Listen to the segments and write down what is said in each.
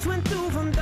pienso en tu bondad,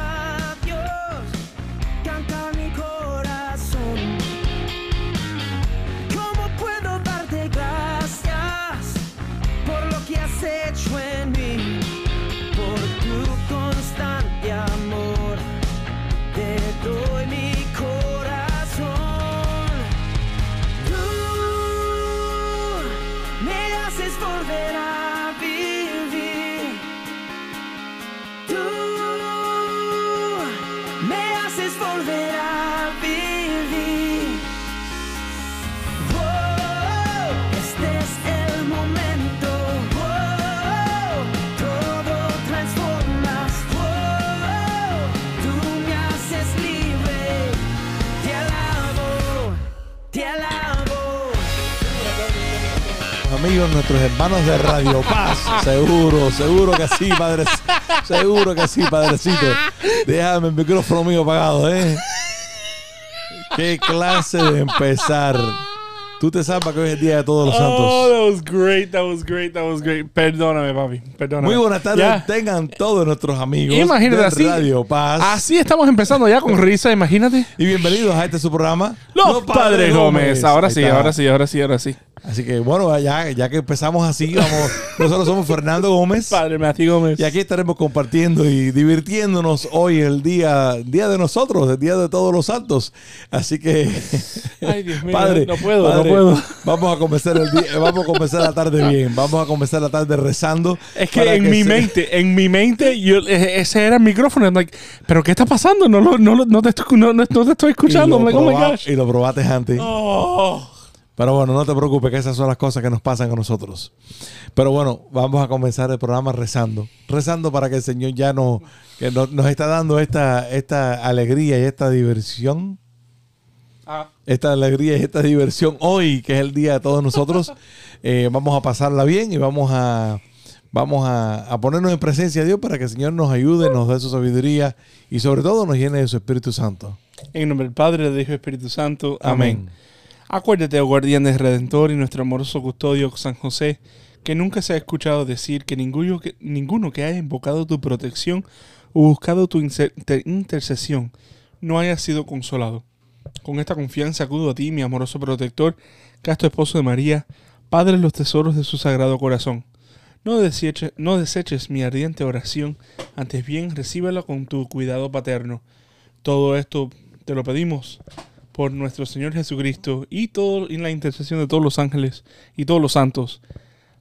Nuestros hermanos de Radio Paz. Seguro, seguro que sí, padre. Seguro que sí, padrecito. Déjame el micrófono mío apagado, ¿eh? ¿Qué clase de empezar? Tú te sabes que hoy es el Día de Todos los Oh, Santos. that was great, that was great, that was great. Perdóname, papi, perdóname. Muy buenas tardes, Ya. tengan todos nuestros amigos Imagínate de así. Radio Paz. Así estamos empezando ya con risa, imagínate. Y bienvenidos a este su programa. Los, Padres Gómez. Ahora sí, ahora sí, ahora sí, ahora sí. Así que bueno, ya, ya que empezamos así, vamos. Nosotros somos Fernando Gómez. Padre Matthew Gómez. Y aquí estaremos compartiendo y divirtiéndonos hoy el día, día de nosotros, el día de todos los santos. Así que, Ay, Dios mío, padre, no puedo, padre, no puedo. Vamos a comenzar el día, vamos a comenzar la tarde bien. Vamos a comenzar la tarde rezando. Es que en mi se- mente, en mi mente, yo, eh, ese era el micrófono. I'm like, ¿pero qué está pasando? No, lo- no, lo- no, te, estoy, no, no- te estoy y escuchando. lo, I'm like, oh my gosh. y lo probaste antes. Oh. Pero bueno, no te preocupes, que esas son las cosas que nos pasan a nosotros. Pero bueno, vamos a comenzar el programa rezando. Rezando para que el Señor ya nos, que nos, nos está dando esta, esta alegría y esta diversión. Ah. Esta alegría y esta diversión hoy, que es el día de todos nosotros. Eh, vamos a pasarla bien y vamos a, vamos a, a ponernos en presencia de Dios para que el Señor nos ayude, nos dé su sabiduría y sobre todo nos llene de su Espíritu Santo. En nombre del Padre, del Hijo y Espíritu Santo. Amén. Amén. Acuérdate, oh guardián del Redentor y nuestro amoroso custodio San José, que nunca se ha escuchado decir que ninguno que, ninguno que haya invocado tu protección o buscado tu intercesión no haya sido consolado. Con esta confianza acudo a ti, mi amoroso protector, casto esposo de María, Padre de los tesoros de su sagrado corazón. No deseches, no deseches mi ardiente oración, antes bien recíbela con tu cuidado paterno. Todo esto te lo pedimos por nuestro Señor Jesucristo y todo en la intercesión de todos los ángeles y todos los santos.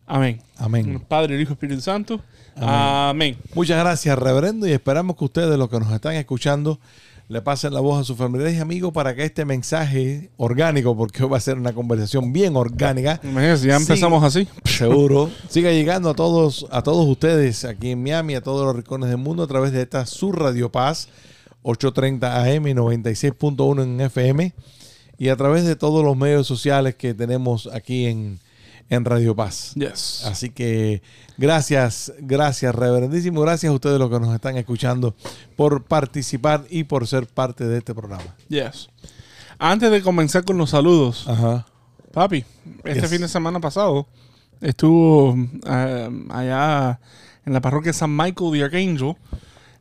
Amén. Amén. Padre, el Hijo Espíritu Santo. Amén. Amén. Muchas gracias, reverendo, y esperamos que ustedes, los que nos están escuchando, le pasen la voz a sus familiares y amigos para que este mensaje orgánico, porque hoy va a ser una conversación bien orgánica, Imagínense, ya empezamos así. seguro, siga llegando a todos, a todos ustedes aquí en Miami, a todos los rincones del mundo, a través de esta su Radio Paz, 830 AM y 96.1 en FM, y a través de todos los medios sociales que tenemos aquí en, en Radio Paz. Yes. Así que gracias, gracias, reverendísimo. Gracias a ustedes los que nos están escuchando por participar y por ser parte de este programa. Yes. Antes de comenzar con los saludos, Ajá. papi, este Yes. fin de semana pasado estuvo eh, allá en la parroquia San Michael de Archangel.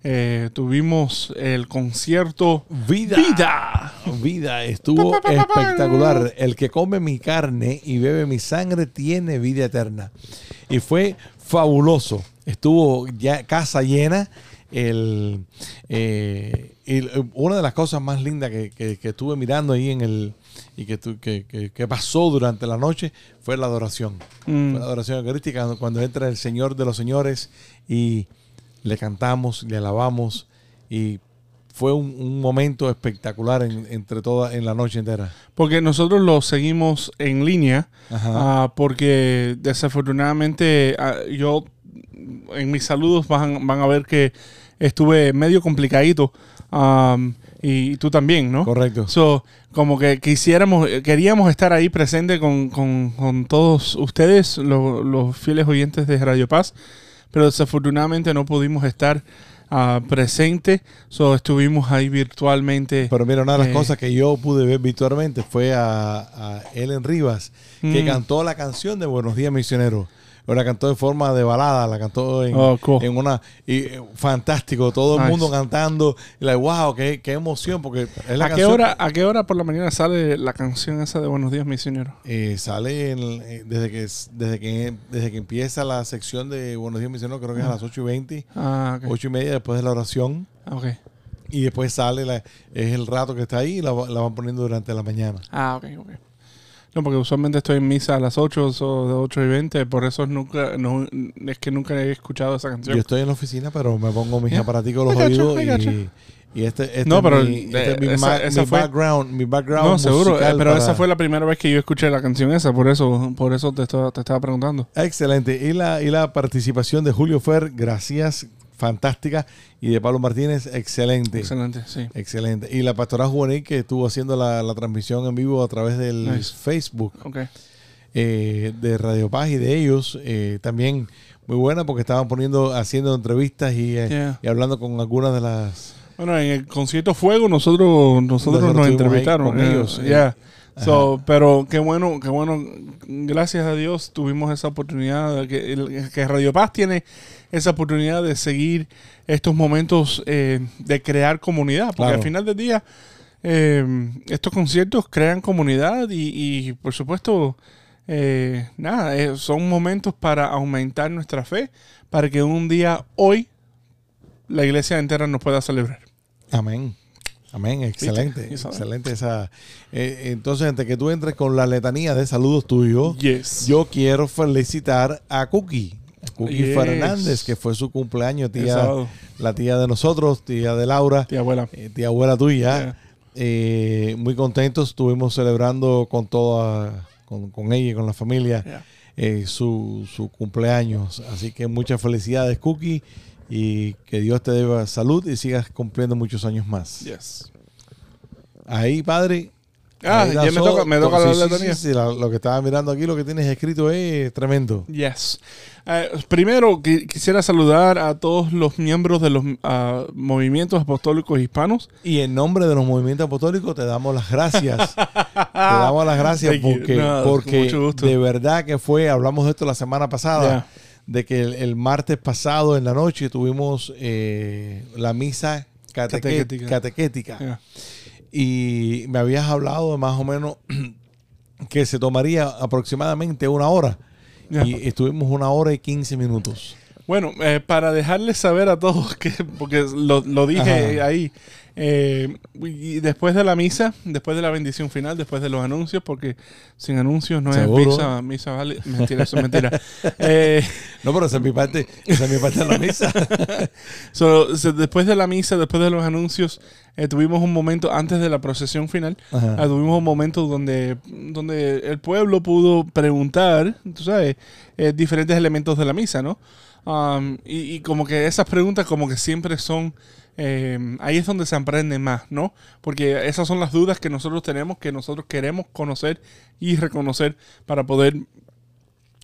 Eh, tuvimos el concierto Vida. Vida. Vida estuvo espectacular. El que come mi carne y bebe mi sangre tiene vida eterna. Y fue fabuloso. Estuvo ya casa llena. El, eh, y l- una de las cosas más lindas que, que- que estuve mirando ahí en el y que, tu- que, que- pasó durante la noche fue la adoración. Mm. Fue la adoración eucarística cuando entra el Señor de los Señores y le cantamos, le alabamos y fue un, un momento espectacular en- entre toda en la noche entera. Porque nosotros lo seguimos en línea. Ah, porque desafortunadamente ah, yo en mis saludos van, van a ver que estuve medio complicadito. y tú también, ¿no? Correcto. So, como que quisiéramos, queríamos estar ahí presente con, con- con todos ustedes, lo- los fieles oyentes de Radio Paz, pero desafortunadamente no pudimos estar ah, presente. So, estuvimos ahí virtualmente. Pero mira, una de las Eh. cosas que yo pude ver virtualmente fue a, a Ellen Rivas, que Mm. cantó la canción de Buenos Días Misioneros. La cantó en forma de balada, la cantó en, Oh, cool. en una... Y, eh, fantástico, todo el mundo cantando. Y like, wow, qué, qué emoción, porque es la ¿A qué, hora, ¿A qué hora por la mañana sale la canción esa de Buenos Días Misioneros? Eh, sale en- eh, desde que desde que desde que empieza la sección de Buenos Días Misioneros, creo que es a las 8 y 20, Ah, ok. 8 y media después de la oración. Ah, ok. Y después sale, la- es el rato que está ahí y la, la van poniendo durante la mañana. Ah, ok, ok. No, porque usualmente estoy en misa a las 8 o de 8 y 20, por eso nunca, no, es que nunca he escuchado esa canción. Yo estoy en la oficina, pero me pongo mis Yeah. aparaticos los oídos y, y este, este No, es pero, mi, este eh, es mi, esa- ma- esa mi fue- background, mi background no, seguro, eh, pero para- esa fue la primera vez que yo escuché la canción esa, por eso, por eso te, estaba- te estaba preguntando. Excelente. Y la, y la participación de Julio Fer, gracias, fantástica. Y de Pablo Martínez, excelente. Excelente, sí. Excelente. Y la pastora juvenil que estuvo haciendo la, la transmisión en vivo a través del Nice. Facebook Ok. eh, de Radio Paz y de ellos, eh, también muy buena porque estaban poniendo, haciendo entrevistas y, eh, Yeah. y hablando con algunas de las... Bueno, en el concierto Fuego nosotros nosotros Nosotros nos entrevistaron con eh, ellos, eh. yeah. So, pero qué bueno, qué bueno. Gracias a Dios tuvimos esa oportunidad que, que Radio Paz tiene esa oportunidad de seguir estos momentos eh, de crear comunidad, porque Claro. al final del día eh, estos conciertos crean comunidad y, y, por supuesto eh, nada, eh, son momentos para aumentar nuestra fe, para que un día hoy la iglesia entera nos pueda celebrar. Amén. Amén, excelente, excelente esa. eh, entonces, antes que tú entres con la letanía de saludos tuyos, Yes. yo quiero felicitar a Cookie, Cookie Yes. Fernández, que fue su cumpleaños, tía, la tía de nosotros, tía de Laura, Tía abuela. eh, tía abuela tuya. Yeah. Eh, muy contentos, estuvimos celebrando con toda, con, con ella y con la familia Yeah. su, su cumpleaños. Así que muchas felicidades, Cookie, y que Dios te dé salud y sigas cumpliendo muchos años más. Yes. Ahí, padre. Ah, ahí ya me toca, me toca la sí, letanía. sí, sí, la- lo que estaba mirando aquí, lo que tienes escrito es tremendo. Yes. Eh, primero, qui- quisiera saludar a todos los miembros de los ah, movimientos apostólicos hispanos. Y en nombre de los movimientos apostólicos te damos las gracias. te damos las gracias porque, No, porque de verdad que fue, hablamos de esto la semana pasada, Yeah. De que el, el martes pasado en la noche tuvimos eh, la misa cateque- Catequética. catequética. Yeah. Y me habías hablado de más o menos que se tomaría aproximadamente una hora. Yeah. Y estuvimos una hora y 15 minutos. Bueno, eh, para dejarles saber a todos que, porque lo, lo dije Ajá. ahí, eh, y después de la misa, después de la bendición final, después de los anuncios, porque sin anuncios no Seguro. es misa, misa vale. Mentira, eso es mentira. Eh, No, pero esa es mi parte, esa es mi parte de la misa. so, después de la misa, después de los anuncios, eh, tuvimos un momento antes de la procesión final. Ajá. Ah, tuvimos un momento donde, donde el pueblo pudo preguntar, tú sabes, eh, diferentes elementos de la misa, ¿no? Um, y, y como que esas preguntas como que siempre son, eh, ahí es donde se aprende más, ¿no? Porque esas son las dudas que nosotros tenemos, que nosotros queremos conocer y reconocer para poder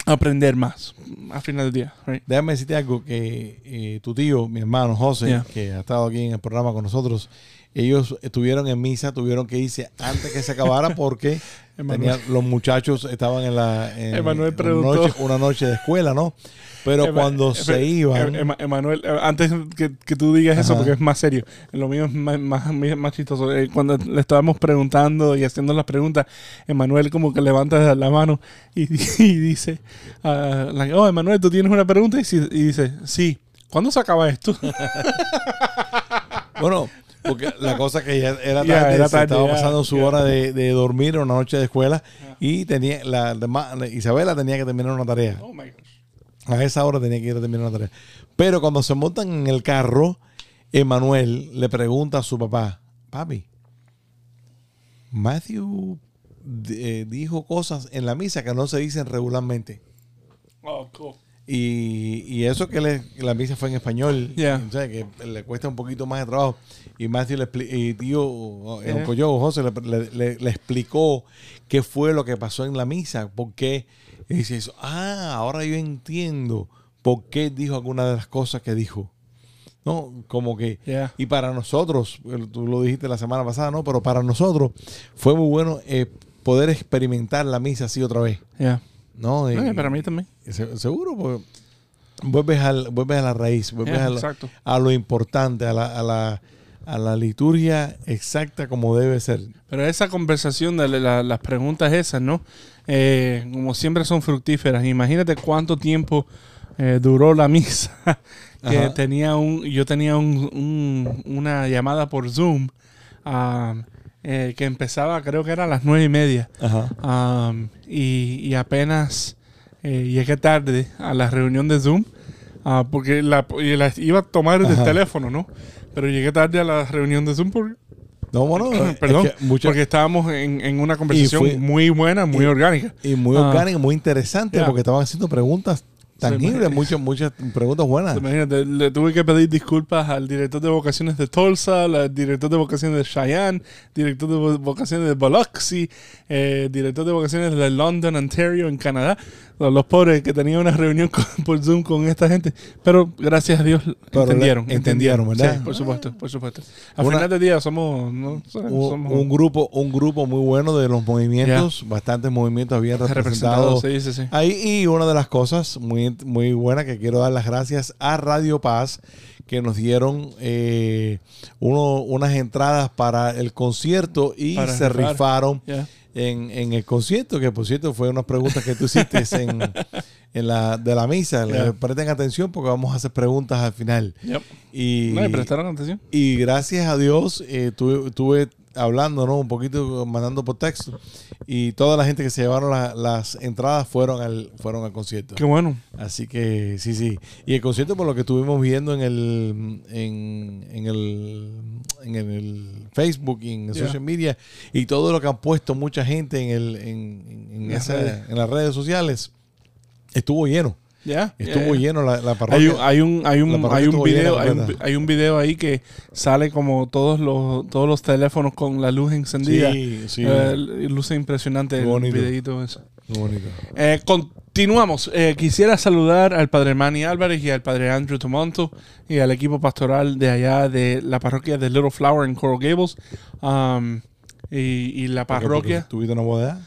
aprender más al final del día, right? Déjame decirte algo que eh, tu tío, mi hermano José, Yeah. que ha estado aquí en el programa con nosotros, ellos estuvieron en misa, tuvieron que irse antes que se acabara porque. Tenían- los muchachos estaban en la en Emanuel una, preguntó. noche, una noche de escuela, ¿no? Pero Ema- cuando Ema- se iban, Ema- Emanuel, eh, antes que, que tú digas eso, porque es más serio, lo mío es más, más, más chistoso. Eh, Cuando le estábamos preguntando y haciendo las preguntas, Emanuel como que levanta la mano y, y dice, ah, like, oh, Emanuel, ¿tú tienes una pregunta? Y dice, sí. ¿Cuándo se acaba esto? bueno, porque la cosa que ya era tarde, Ya, era se tarde, estaba pasando su hora de, de dormir una noche de escuela y tenía la, Isabela tenía que terminar una tarea. oh my gosh. A esa hora tenía que ir a terminar una tarea. Pero cuando se montan en el carro, Emanuel le pregunta a su papá, papi, Matthew eh, dijo cosas en la misa que no se dicen regularmente. Oh, cool. Y, y eso que le- la misa fue en español, Yeah. o sea, que le cuesta un poquito más de trabajo. Y Matthew le y tío, eh, yo, José, le, le- le- le explicó qué fue lo que pasó en la misa, por qué. Y dice eso, ah, ahora yo entiendo por qué dijo alguna de las cosas que dijo. ¿no? Como que... Yeah. Y para nosotros, tú lo dijiste la semana pasada, ¿no? Pero para nosotros fue muy bueno eh, poder experimentar la misa así otra vez, Yeah. ¿no? Y- para mí también. Se- seguro, porque vuelves, al, vuelves a la raíz, vuelves Yeah, a, lo, exacto. a lo importante, a la, a, la, a la liturgia exacta como debe ser. Pero esa conversación de la- las preguntas esas, ¿no? Eh, como siempre son fructíferas. Imagínate cuánto tiempo eh, duró la misa. que Ajá. tenía un, yo tenía un, un- una llamada por Zoom ah, eh, que empezaba, creo que era a las nueve y media. Ajá. Um, y, y apenas eh, llegué tarde a la reunión de Zoom ah, porque la, iba a tomar del Ajá. teléfono, ¿no? Pero llegué tarde a la reunión de Zoom porque, No, bueno, es perdón, que mucha- porque estábamos en, en una conversación muy buena, muy y- orgánica. y muy Ah. orgánico, muy interesante, Yeah. porque estaban haciendo preguntas tangibles, imagina- muchas, muchas preguntas buenas. Imagínate, le tuve que pedir disculpas al director de vocaciones de Tulsa, al director de vocaciones de Cheyenne, director de vo- vocaciones de Biloxi, eh, director de vocaciones de London, Ontario, en Canadá. Los, los pobres que tenían una reunión con- por Zoom con esta gente. Pero gracias a Dios Pero entendieron. entendieron, ¿verdad? Sí, por supuesto, por supuesto. Al Una- final del día somos... ¿no? somos Un, un grupo, un grupo muy bueno de los movimientos, bastantes movimientos bien representados. representados. Sí, sí, sí. Ahí, y una de las cosas muy, muy buena que quiero dar las gracias a Radio Paz, que nos dieron eh, uno- unas entradas para el concierto y Para se rifar. rifaron en, en el concierto, que por cierto fue unas preguntas que tú hiciste en, en la, de la misa. Le-. Presten atención porque vamos a hacer preguntas al final. Yep. Y, No, ¿y prestaron atención? y gracias a Dios eh, tuve, tuve hablando, ¿no? Un poquito mandando por texto. Y toda la gente que se llevaron la- las entradas fueron al, fueron al concierto. Qué bueno. Así que sí, sí. Y el concierto, por lo que estuvimos viendo en el, en, en el, en el Facebook y en Yeah. social media, y todo lo que han puesto mucha gente en, el, en, en, Las esa- redes. en las redes sociales, estuvo lleno. Ya. Estuvo ya. lleno la, la parroquia. hay un, hay un, hay un video, hay un, completa. hay un video ahí que sale como todos los, todos los teléfonos con la luz encendida. Sí, sí. Eh, luce impresionante el bonito. videito ese. Muy bonito. Eh, continuamos. Eh, quisiera saludar al padre Manny Álvarez y al padre Andrew Tomonto y al equipo pastoral de allá de la parroquia de Little Flower en Coral Gables. Um, y, y la parroquia. ¿Tuviste una boda?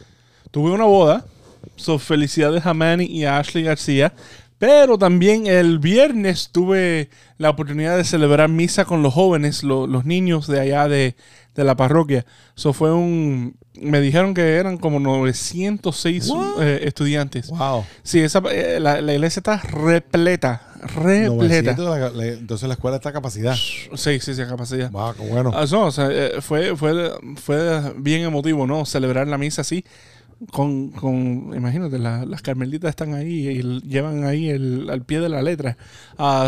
Tuve una boda. So, felicidades a Manny y a Ashley García. Pero también el viernes tuve la oportunidad de celebrar misa con los jóvenes, lo- los niños de allá de, de la parroquia. So fue un. Me dijeron que eran como 906 What? eh, estudiantes. Wow. Sí, esa, eh, la, la iglesia está repleta. Repleta. 900, la- la- entonces la escuela está a capacidad. Sí, sí, sí, capacidad. Wow, qué bueno. Ah, no, o sea, eh, fue, fue, fue bien emotivo, ¿no? Celebrar la misa así. Con, con imagínate, la- las carmelitas están ahí y llevan ahí el, al pie de la letra.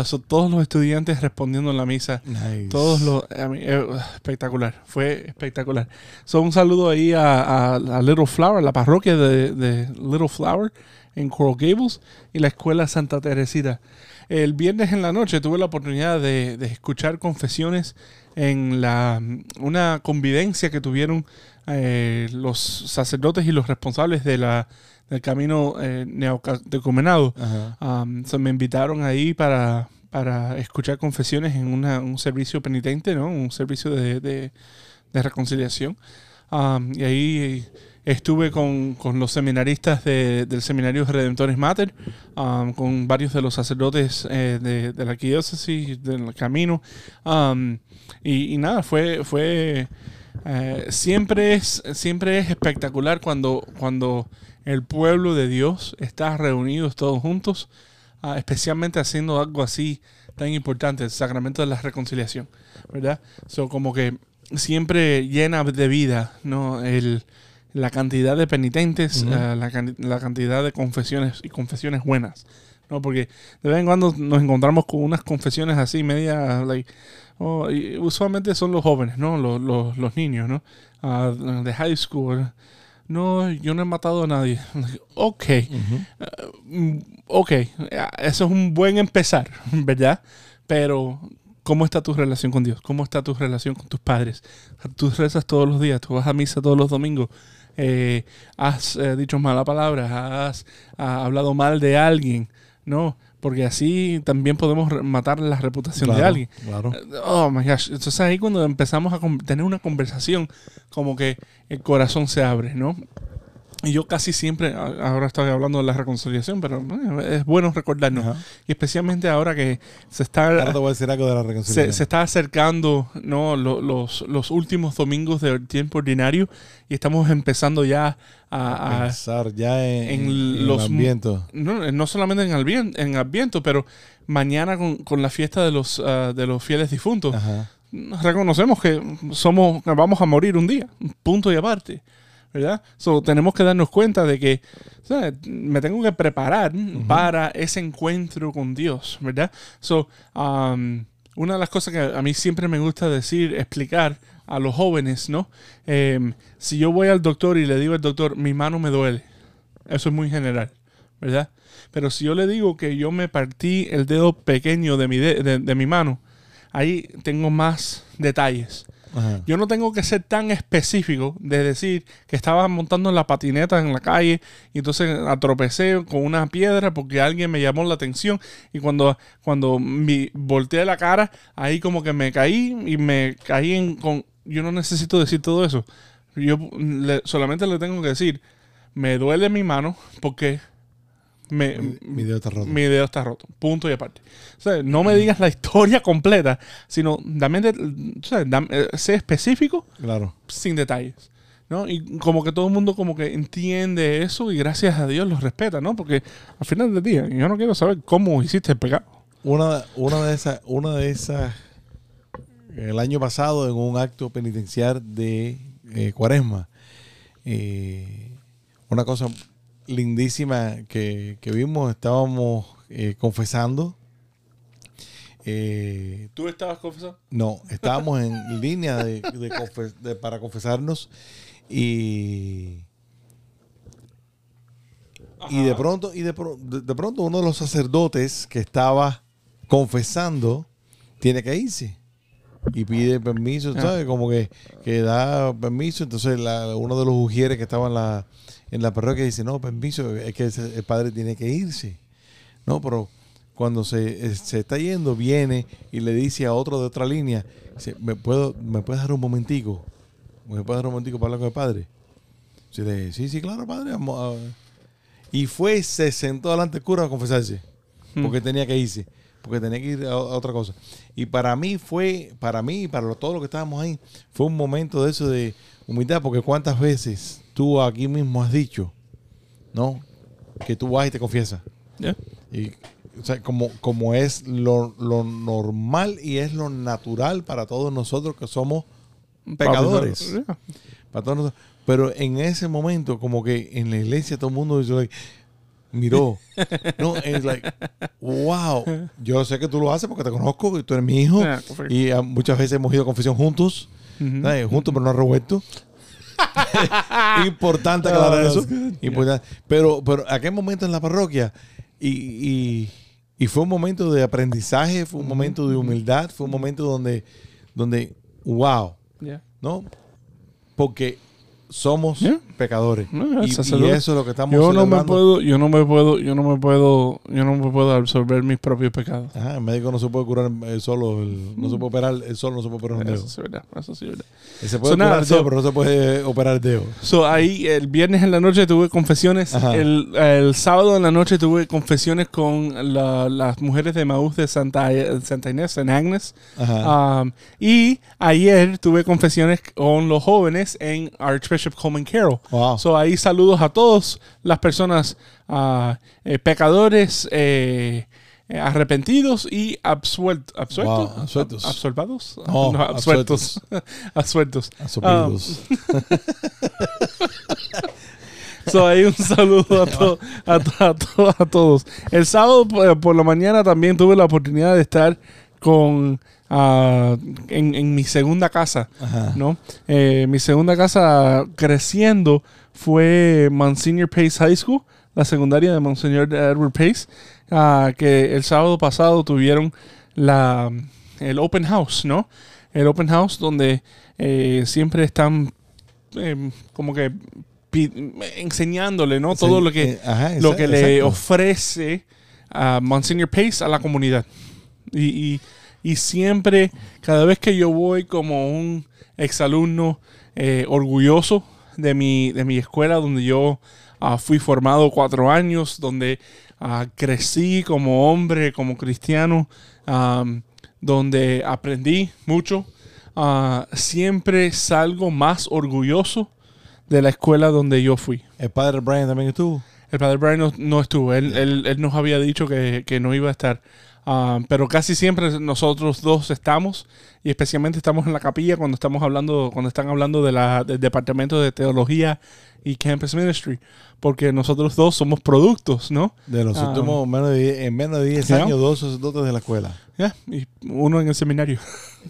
So, todos los estudiantes respondiendo en la misa. Nice. Todos los. a mí, eh, espectacular. Fue espectacular. So, un saludo ahí a, a- a Little Flower, la parroquia de, de Little Flower en Coral Gables y la escuela Santa Teresita. El viernes en la noche tuve la oportunidad de, de escuchar confesiones en la una convivencia que tuvieron eh, los sacerdotes y los responsables de la, del camino eh, neocatecumenado. Um, so me invitaron ahí para, para escuchar confesiones en una- un servicio penitente, ¿no? Un servicio de, de- de reconciliación. Um, y ahí estuve con, con los seminaristas de- del Seminario Redentores Mater, um, con varios de los sacerdotes eh, de, de la arquidiócesis, del camino. Um, y, y nada, fue... fue eh, siempre, es, siempre es espectacular cuando, cuando el pueblo de Dios está reunidos todos juntos, ah, especialmente haciendo algo así tan importante, el sacramento de la reconciliación, ¿verdad? So, como que siempre llena de vida, ¿no? El, la cantidad de penitentes, la, can- la cantidad de confesiones y confesiones buenas, ¿no? Porque de vez en cuando nos encontramos con unas confesiones así, media, like, oh, y usualmente son los jóvenes, ¿no? Los, los, los niños, ¿no? Ah, de high school. No, yo no he matado a nadie. Ok. Mm, ok, ah, eso es un buen empezar, ¿verdad? Pero, ¿cómo está tu relación con Dios? ¿Cómo está tu relación con tus padres? Tú rezas todos los días, tú vas a misa todos los domingos. eh, has eh, dicho mala palabra, has ah, hablado mal de alguien, ¿no? Porque así también podemos matar la reputación de alguien. Claro. Oh my gosh. Entonces ahí cuando empezamos a tener una conversación, como que el corazón se abre, ¿no? Y yo casi siempre, ahora estoy hablando de la reconciliación, pero es bueno recordarnos. Ajá. Y especialmente ahora que se está Ahora te voy a decir algo de la se, reconciliación. se está acercando ¿no? Lo- los, los últimos domingos del tiempo ordinario y estamos empezando ya a, a- Pensar ya en, en en los no, no solamente en Advien- en Adviento, pero mañana con, con la fiesta de los, ah, de los fieles difuntos. Ajá. Reconocemos que somos, vamos a morir un día, punto y aparte. ¿Verdad? So, tenemos que darnos cuenta de que me tengo que preparar para ese encuentro con Dios, ¿verdad? So, um, una de las cosas que a mí siempre me gusta decir, explicar a los jóvenes, ¿no? Em, si yo voy al doctor y le digo al doctor, mi mano me duele, eso es muy general, ¿verdad? Pero si yo le digo que yo me partí el dedo pequeño de mi, de- de- de mi mano, ahí tengo más detalles. Yo no tengo que ser tan específico de decir que estaba montando la patineta en la calle y entonces atropecé con una piedra porque alguien me llamó la atención y cuando, cuando mi, volteé la cara, ahí como que me caí y me caí en... Con, yo no necesito decir todo eso. Yo solamente le tengo que decir, me duele mi mano porque me, Mi, mi dedo está roto. mi dedo está roto. Punto y aparte. O sea, no me digas la historia completa, sino dame, de- o sea, dame- eh, sé específico Claro. sin detalles. ¿no? Y como que todo el mundo como que entiende eso y gracias a Dios los respeta, ¿no? Porque al final del día yo no quiero saber cómo hiciste el pecado. Una, una de esas, una de esas, el año pasado en un acto penitenciar de eh, Cuaresma, eh, una cosa lindísima que, que vimos, estábamos eh, confesando. Eh, ¿Tú estabas confesando? no, estábamos en línea de, de confe- de- para confesarnos y, y de pronto y de, pro- de- de pronto uno de los sacerdotes que estaba confesando tiene que irse y pide permiso, Ah. ¿sabes? Como que, que da permiso. Entonces la- uno de los ujieres que estaba en la, en la parroquia dice, no, permiso, es que el padre tiene que irse. No, pero cuando se, eh, se está yendo, viene y le dice a otro de otra línea, dice, ¿me, puedo, ¿me puedes dar un momentico? ¿Me puedes dar un momentico para hablar con el padre? Sí, le- sí, sí, claro, padre. vamos a-". Y fue, se sentó delante del cura a confesarse, porque tenía que irse, porque tenía que ir a, a otra cosa. Y para mí fue, para mí y para lo- todos los que estábamos ahí, fue un momento de eso de humildad, porque cuántas veces tú aquí mismo has dicho, ¿no? Que tú vas y te confiesas. ¿Ya? Y, o sea, como, como es lo, lo normal y es lo natural para todos nosotros que somos pecadores. Para todos nosotros. Pero en ese momento, como que en la iglesia todo el mundo dice, miró. no, es like, wow. Yo sé que tú lo haces porque te conozco y tú eres mi hijo. Ah, y ah, muchas veces hemos ido a confesión juntos. Juntos, pero no revueltos. Importante aclarar Oh, eso. Importante. Pero, pero aquel momento en la parroquia y, y, y fue un momento de aprendizaje, fue un momento de humildad, fue un momento donde, donde wow. ¿no? Porque somos. Pecadores. No, y, y eso es lo que estamos Yo no me celebrando. puedo, yo no me puedo, yo no me puedo, yo no me puedo absorber mis propios pecados. Ajá, el médico no se puede curar el solo, el- no se puede operar el solo, no se puede operar un dedo. Eso es verdad, eso sí es verdad. Se puede So, nada, curar el dedo, so- pero no se puede operar el dedo. So, ahí el viernes en la noche tuve confesiones. El, el sábado en la noche tuve confesiones con la- las mujeres de Maús de Santa, Santa Inés, San Agnes. Ajá. Um, y ayer tuve confesiones con los jóvenes en Archbishop Coleman Carroll. Wow. So, ahí saludos a todas las personas eh, pecadores, eh, eh, arrepentidos y absuelt- absueltos. Wow, absueltos. Ab- ¿Absuelvados? No, absueltos. absueltos. So, ahí un saludo a, to- a, to- a to- a todos. El sábado por la mañana también tuve la oportunidad de estar con en, en mi segunda casa, Ajá. ¿no? Eh, mi segunda casa creciendo fue Monsignor Pace High School, la secundaria de Monsignor Edward Pace, ah, que el sábado pasado tuvieron la, el open house, ¿no? El open house donde eh, siempre están eh, como que enseñándole, ¿no? Todo lo que eh, lo que le exacto. ofrece a Monsignor Pace a la comunidad. Y, y- y siempre, cada vez que yo voy como un exalumno eh, orgulloso de mi, de mi escuela donde yo ah, fui formado cuatro años, donde ah, crecí como hombre, como cristiano, donde aprendí mucho, ah, siempre salgo más orgulloso de la escuela donde yo fui. El padre Brian también estuvo. El padre Brian no, no estuvo, él, él- él nos había dicho que, que no iba a estar. Ah, pero casi siempre nosotros dos estamos, y especialmente estamos en la capilla cuando estamos hablando, cuando están hablando de la, del departamento de teología y campus ministry, porque nosotros dos somos productos, ¿no? De los Ah. últimos, menos de, en menos de 10 Ya. años, dos sacerdotes de la escuela. Ya, Y uno en el seminario.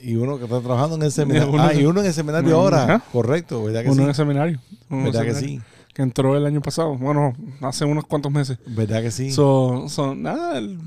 Y uno que está trabajando en el seminario. Uno ah, y uno en el seminario ahora. Correcto, ¿verdad que Uno en el seminario. Uno en el ¿Verdad que sí? Que entró el año pasado. Bueno, hace unos cuantos meses. ¿Verdad que sí? So, so, nada, el-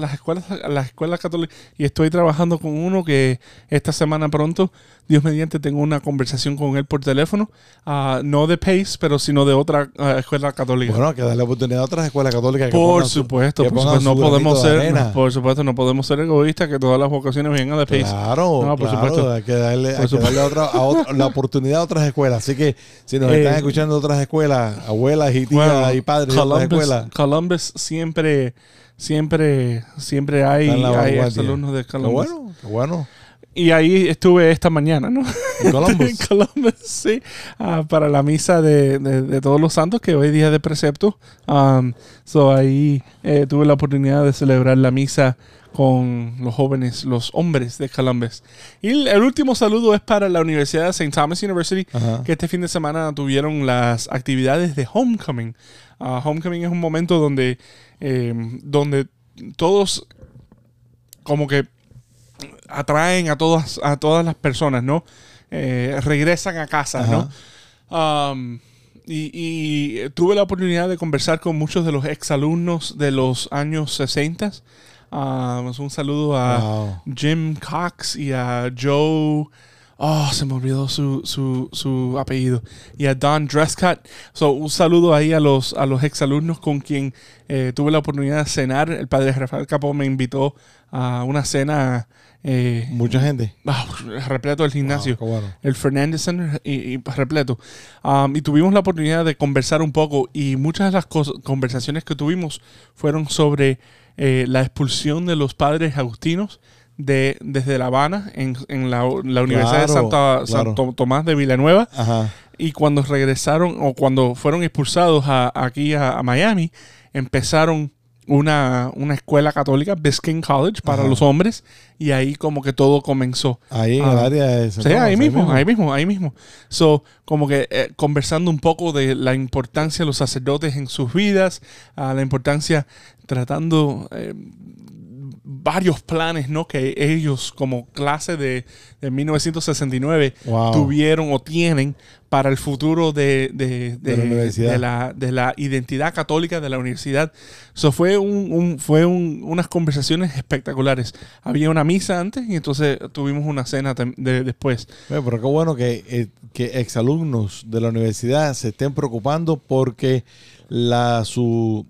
las escuelas, las escuelas católicas. Y estoy trabajando con uno que esta semana pronto, Dios mediante, tengo una conversación con él por teléfono. ah, no de Pace, pero sino de otra ah, escuela católica. bueno, que darle oportunidad a otras escuelas católicas que por su- supuesto, que por supuesto, no podemos ser, por supuesto, no podemos ser egoístas que todas las vocaciones vengan de Pace. Claro, No, por claro, supuesto. hay que darle, Por hay que supuesto. darle a otra- a otra- la oportunidad a otras escuelas. Así que si nos Eh, están escuchando otras escuelas, abuelas y tías Bueno, y padres de otras escuelas, Columbus siempre, siempre, siempre hay, hay exalumnos de qué Columbus. bueno, qué bueno. Y ahí estuve esta mañana, ¿no? En Columbus. en Columbus, sí. ah, para la misa de, de- de todos los santos, que hoy día de precepto. Um, so ahí eh, tuve la oportunidad de celebrar la misa con los jóvenes, los hombres de Columbus. Y el, el último saludo es para la Universidad de St. Thomas University, Ajá. que este fin de semana tuvieron las actividades de Homecoming. Ah, homecoming es un momento donde, eh, donde todos como que atraen a todas, a todas las personas, ¿no? Eh, regresan a casa, Ajá. ¿no? Um, y, y tuve la oportunidad de conversar con muchos de los exalumnos de los años 60. Um, un saludo a Wow. Jim Cox y a Joe. Oh, se me olvidó su, su, su apellido. Y a Don Drescott. So, un saludo ahí a los, a los exalumnos con quien eh, tuve la oportunidad de cenar. El padre Rafael Capó me invitó a una cena eh, Mucha gente. ah, repleto del gimnasio Wow, bueno. el Fernandez Center y, y repleto. Um, y tuvimos la oportunidad de conversar un poco y muchas de las conversaciones que tuvimos fueron sobre eh, la expulsión de los padres agustinos de, desde La Habana en, en la, la Universidad de Claro, Santa, claro. Santo Tomás de Villanueva Ajá. y cuando regresaron o cuando fueron expulsados a- aquí a, a Miami, empezaron una, una escuela católica, Biscayne College, para Ajá. los hombres y ahí como que todo comenzó. Ahí en Ah. el área de San Sí, Tomás, ahí mismo, ahí mismo, ahí mismo. So, como que eh, conversando un poco de la importancia de los sacerdotes en sus vidas, ah, la importancia tratando eh, varios planes, ¿no? Que ellos como clase de, de 1969 Wow. tuvieron o tienen para el futuro de, de- De la de la, de la identidad católica de la universidad. Eso fue un, un- fue un- unas conversaciones espectaculares. Había una misa antes y entonces tuvimos una cena después. Bueno, pero qué bueno que, eh, que exalumnos de la universidad se estén preocupando porque la, su,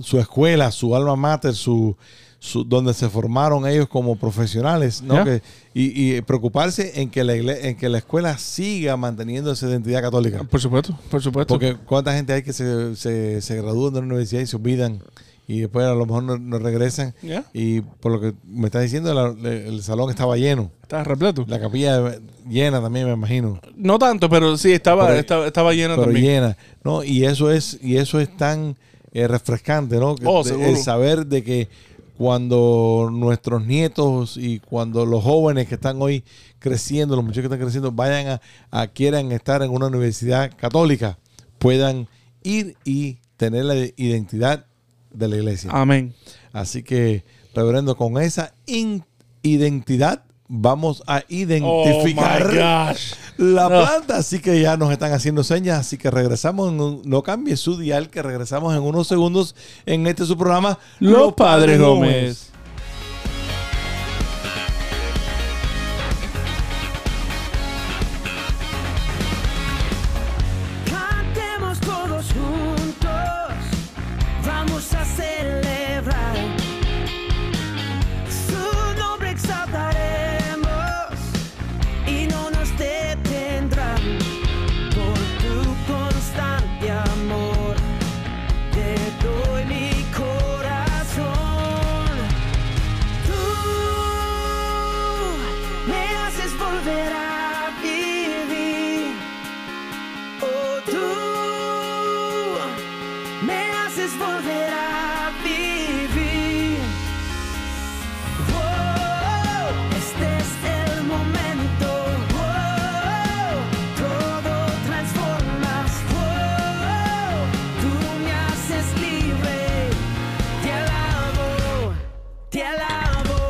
su escuela, su alma mater, su, su- donde se formaron ellos como profesionales, ¿no? Que- y, y preocuparse en que, la igle- en que la escuela siga manteniendo esa identidad católica. Por supuesto, por supuesto. Porque cuánta gente hay que se, se, se gradúan de la universidad y se olvidan y después a lo mejor no, no regresan. Y por lo que me estás diciendo, la- el salón estaba lleno. Está repleto. La capilla llena también, me imagino. No tanto, pero sí, estaba, Pero- estaba, estaba llena pero también. llena. No, y eso es, y eso es tan eh, refrescante, ¿no? Oh, de- el saber de que cuando nuestros nietos y cuando los jóvenes que están hoy creciendo, los muchachos que están creciendo, vayan a, a quieran estar en una universidad católica, puedan ir y tener la identidad de la iglesia. Amén. Así que, reverendo, con esa identidad vamos a identificar Oh la planta. Así que ya nos están haciendo señas. Así que regresamos. en un- no cambie su dial, que regresamos en unos segundos en este su programa. Los Padres Gómez.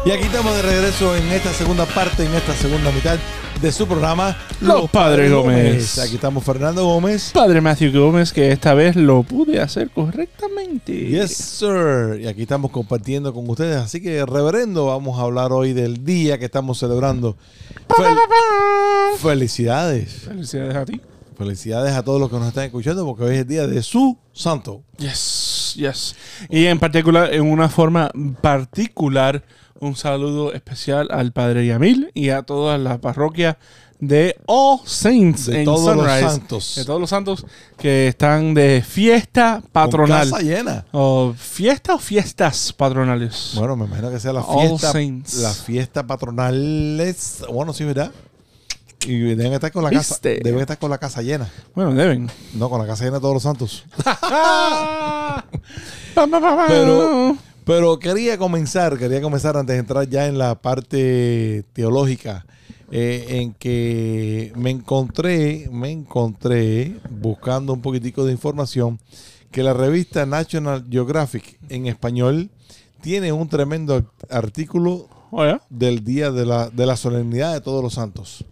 Y aquí estamos de regreso en esta segunda parte, en esta segunda mitad de su programa Los Padres Gómez. Aquí estamos Fernando Gómez. Padre Matthew Gómez, que esta vez lo pude hacer correctamente. Yes, sir. Y aquí estamos compartiendo con ustedes. Así que, reverendo, vamos a hablar hoy del día que estamos celebrando. Fel- felicidades. Felicidades a ti. Felicidades a todos los que nos están escuchando porque hoy es el día de su santo. Yes, yes. Y en particular, en una forma particular, un saludo especial al Padre Yamil y a toda la parroquia de All Saints De en todos los Sunrise. santos. De todos los santos que están de fiesta patronal. Con casa llena. O fiesta o fiestas patronales. Bueno, me imagino que sea la All fiesta, Saints. la fiesta patronales. Bueno, sí, ¿verdad? Y deben estar con la casa, ¿Viste? deben estar con la casa llena. Bueno, deben. No, con la casa llena de todos los santos. Pero, pero quería comenzar, quería comenzar antes de entrar ya en la parte teológica, eh, en que me encontré, me encontré buscando un poquitico de información que la revista National Geographic en español tiene un tremendo artículo Oye, del día de la, de la solemnidad de todos los santos.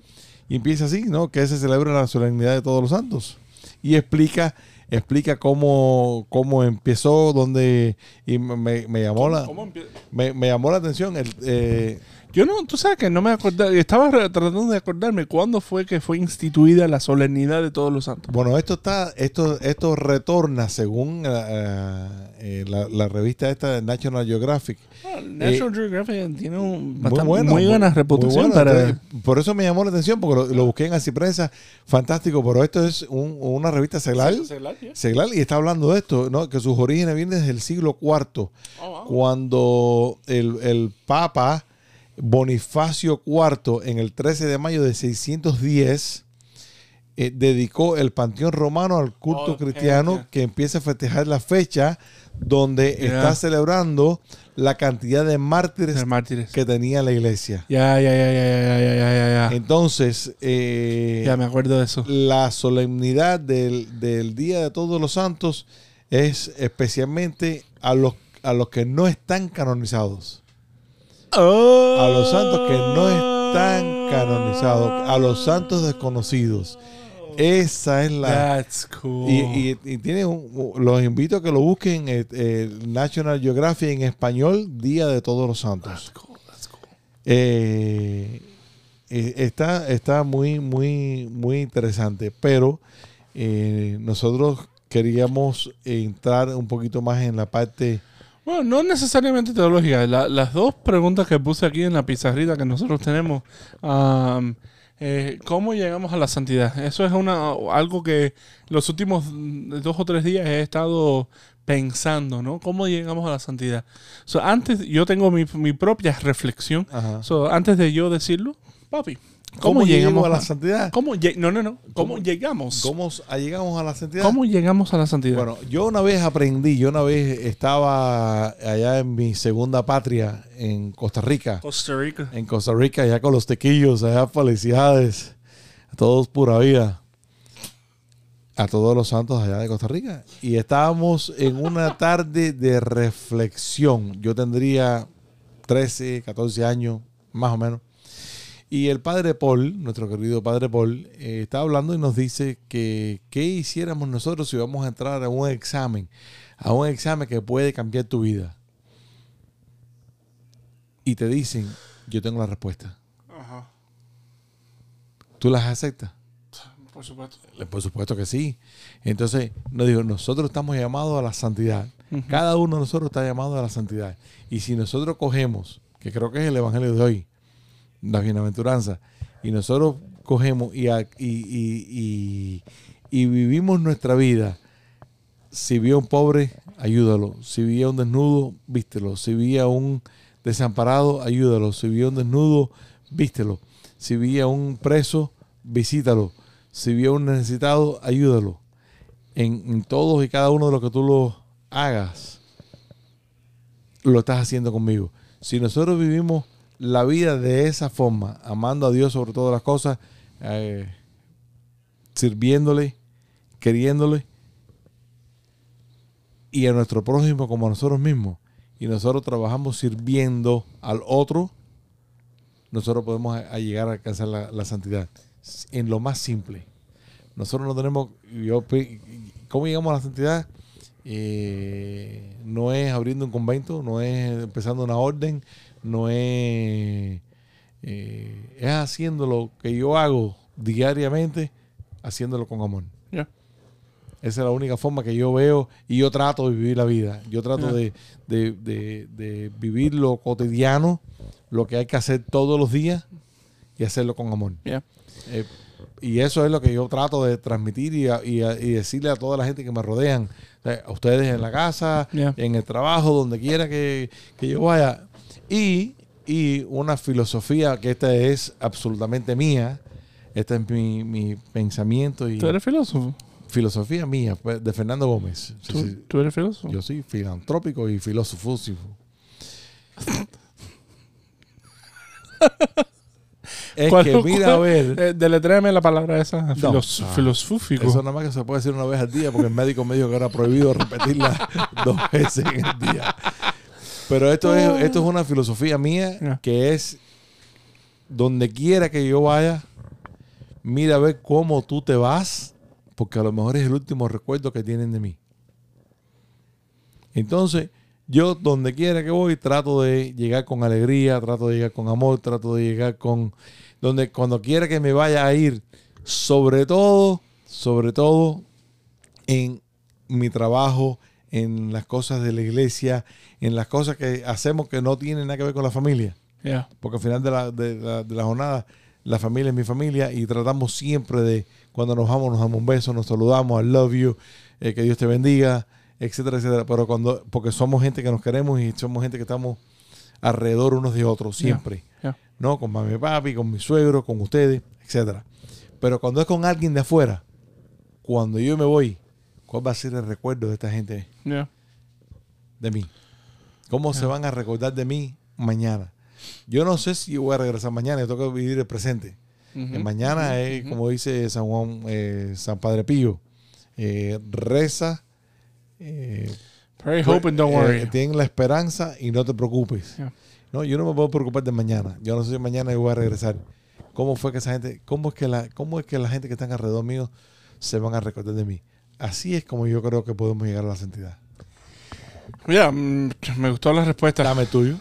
Y empieza así, ¿no? Que se celebra la solemnidad de todos los santos. Y explica, explica cómo, cómo empezó, dónde... Y me, me- llamó la... ¿Cómo empie- Me, me llamó la atención el, eh, Yo no, tú sabes que no me acordaba, estaba tratando de acordarme cuándo fue que fue instituida la solemnidad de todos los santos. bueno, esto está, esto, esto retorna según eh, eh, la, la revista esta de National Geographic. National Geographic tiene un, Muy bueno, muy buena reputación muy bueno. para... Entonces, por eso me llamó la atención, porque lo, lo busqué en Así Prensa, fantástico, pero esto es un- una revista seglar. Seglar, y está hablando de esto, ¿no? que sus orígenes vienen desde el siglo IV, Oh, cuando el, el Papa Bonifacio IV, en el 13 de mayo de 610, eh, dedicó el panteón romano al culto oh, cristiano que empieza a festejar la fecha donde está celebrando la cantidad de mártires, que tenía la iglesia. Ya, ya, ya, ya, ya, ya, ya, Entonces, eh, ya me acuerdo de eso. La solemnidad del, del, Día de Todos los Santos es especialmente a los, a los que no están canonizados. A los santos que no están canonizados. A los santos desconocidos. Esa es la... That's cool. Y, y- y tiene un- los invito a que lo busquen eh, eh, National Geographic en español, Día de Todos los Santos. That's cool, that's cool. Eh, eh, está, está muy, muy, muy interesante. Pero nosotros queríamos entrar un poquito más en la parte. Bueno, no necesariamente teológica. La- las dos preguntas que puse aquí en la pizarrita que nosotros tenemos. eh, ¿Cómo llegamos a la santidad? Eso es una algo que los últimos dos o tres días he estado pensando, ¿no? ¿Cómo llegamos a la santidad? So, antes, yo tengo mi, mi propia reflexión. So, antes de yo decirlo, papi, ¿cómo, ¿Cómo, llegamos a la santidad? ¿Cómo no, no, no. ¿Cómo, ¿Cómo- llegamos? ¿Cómo, ¿Cómo a- llegamos a la santidad? llegamos a la santidad? Bueno, yo una vez aprendí, yo una vez estaba allá en mi segunda patria, en Costa Rica. Costa Rica. en Costa Rica, allá con los tequillos, allá felicidades. A todos pura vida. A todos los santos allá de Costa Rica. Y estábamos en una tarde de reflexión. Yo tendría 13, 14 años, más o menos. Y el padre Paul, nuestro querido padre Paul, eh, está hablando y nos dice que qué hiciéramos nosotros si vamos a entrar a un examen, a un examen que puede cambiar tu vida. Y te dicen, yo tengo la respuesta. Ajá. ¿Tú las aceptas? Por supuesto. Por supuesto que sí. Entonces, nos digo, nosotros estamos llamados a la santidad. Cada uno de nosotros está llamado a la santidad. Y si nosotros cogemos, que creo que es el evangelio de hoy, la bienaventuranza, y nosotros cogemos y, y, y- y- vivimos nuestra vida, si vi a un pobre, ayúdalo. Si vi un desnudo, vístelo. Si vi un desamparado, ayúdalo. Si vi un desnudo, vístelo. Si vi a un preso, visítalo. Si vi un necesitado, ayúdalo. En, en todos y cada uno de los que tú lo hagas, lo estás haciendo conmigo. Si nosotros vivimos la vida de esa forma, amando a Dios sobre todas las cosas, eh, sirviéndole, queriéndole, y a nuestro prójimo como a nosotros mismos, y nosotros trabajamos sirviendo al otro, nosotros podemos llegar a alcanzar la, santidad. En lo más simple. Nosotros no tenemos. Yo, ¿Cómo llegamos a la santidad? Eh, no es abriendo un convento, no es empezando una orden, no es. eh, es haciendo lo que yo hago diariamente, haciéndolo con amor. Esa es la única forma que yo veo y yo trato de vivir la vida. Yo trato de, de- de- de vivir lo cotidiano, lo que hay que hacer todos los días y hacerlo con amor. Eh, y eso es lo que yo trato de transmitir y, a- y a- y decirle a toda la gente que me rodean, o sea, a ustedes en la casa, en el trabajo, donde quiera que, que yo vaya. Y, y una filosofía que esta es absolutamente mía, este es mi, mi pensamiento y ¿Tú eres filósofo? filosofía mía, pues, de Fernando Gómez. ¿Tú, sí. tú eres filósofo? Yo soy filantrópico y filósofo. es ¿Cuál- que mira a ver. Eh, deletréame la palabra esa. No. Filos- Ah. filosófico. Eso nada más que se puede decir una vez al día porque el médico me dijo que era prohibido repetirla dos veces en el día. Pero esto es, esto es una filosofía mía que es donde quiera que yo vaya, mira a ver cómo tú te vas, porque a lo mejor es el último recuerdo que tienen de mí. Entonces, yo donde quiera que voy, trato de llegar con alegría, trato de llegar con amor, trato de llegar con donde cuando quiera que me vaya a ir, sobre todo, sobre todo en mi trabajo, en las cosas de la iglesia, en las cosas que hacemos que no tienen nada que ver con la familia. Porque al final de la, de la- de la jornada, la familia es mi familia y tratamos siempre de, cuando nos vamos, nos damos un beso, nos saludamos, I love you, eh, que Dios te bendiga, etcétera, etcétera. Pero cuando, porque somos gente que nos queremos y somos gente que estamos alrededor unos de otros, siempre. ¿No? Con mami y papi, con mi suegro, con ustedes, etcétera. Pero cuando es con alguien de afuera, cuando yo me voy, ¿cuál va a ser el recuerdo de esta gente de mí? ¿Cómo se van a recordar de mí mañana? Yo no sé si voy a regresar mañana, yo tengo que vivir el presente. Que mañana es, como dice San Juan, eh, San Padre Pío, eh, reza, eh, Pray, hope, and don't worry. ten la esperanza y no te preocupes. No, yo no me puedo preocupar de mañana. Yo no sé si mañana yo voy a regresar. ¿Cómo fue que esa gente, cómo es que la, cómo es que la gente que está alrededor mío se van a recordar de mí? Así es como yo creo que podemos llegar a la santidad. Mira, mm, me gustó la respuesta. Dame tuyo.